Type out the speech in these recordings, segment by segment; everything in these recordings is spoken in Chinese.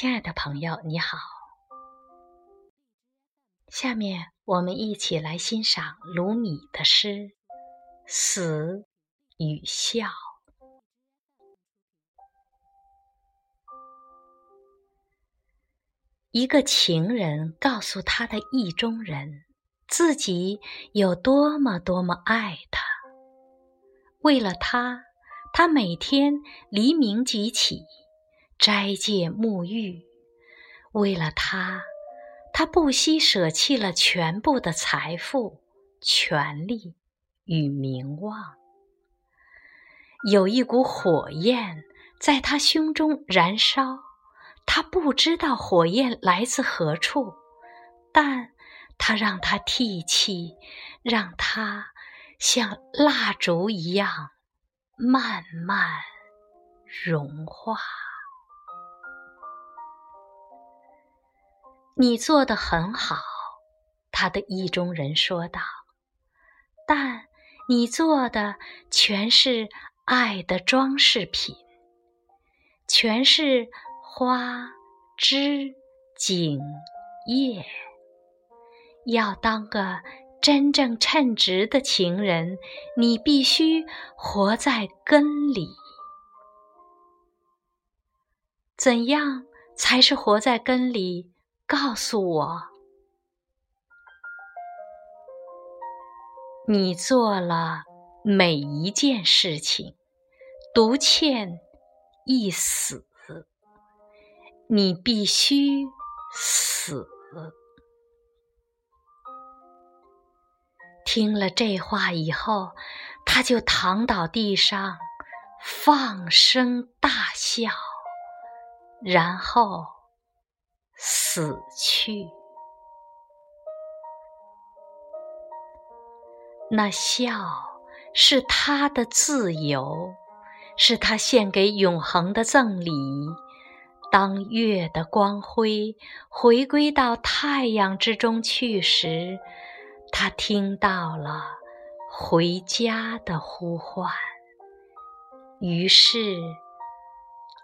亲爱的朋友，你好。下面我们一起来欣赏鲁米的诗《死与笑》。一个情人告诉他的意中人，自己有多么多么爱他。为了他，他每天黎明即起。斋戒沐浴，为了他，他不惜舍弃了全部的财富、权力与名望。有一股火焰在他胸中燃烧，他不知道火焰来自何处，但他让它替气，让它像蜡烛一样慢慢融化。你做的很好，他的意中人说道。但你做的全是爱的装饰品，全是花枝锦叶。要当个真正称职的情人，你必须活在根里。怎样才是活在根里？告诉我，你做了每一件事情，独欠一死，你必须死。听了这话以后，他就躺倒地上，放声大笑，然后。死去，那笑是他的自由，是他献给永恒的赠礼。当月的光辉回归到太阳之中去时，他听到了回家的呼唤，于是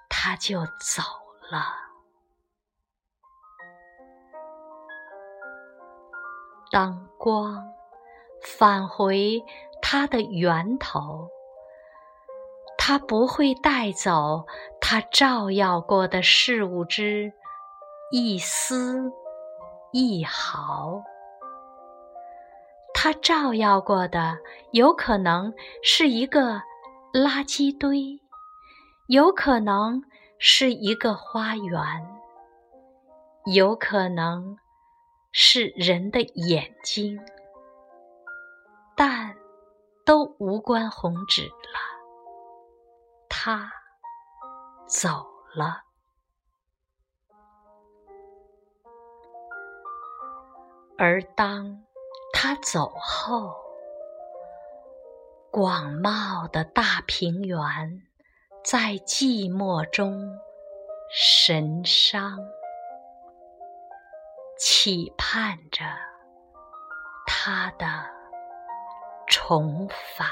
他就走了。当光返回它的源头，它不会带走它照耀过的事物之一丝一毫。它照耀过的有可能是一个垃圾堆，有可能是一个花园，有可能。是人的眼睛，但都无关宏旨了。他走了，而当他走后，广袤的大平原在寂寞中神伤。期盼着他的重返。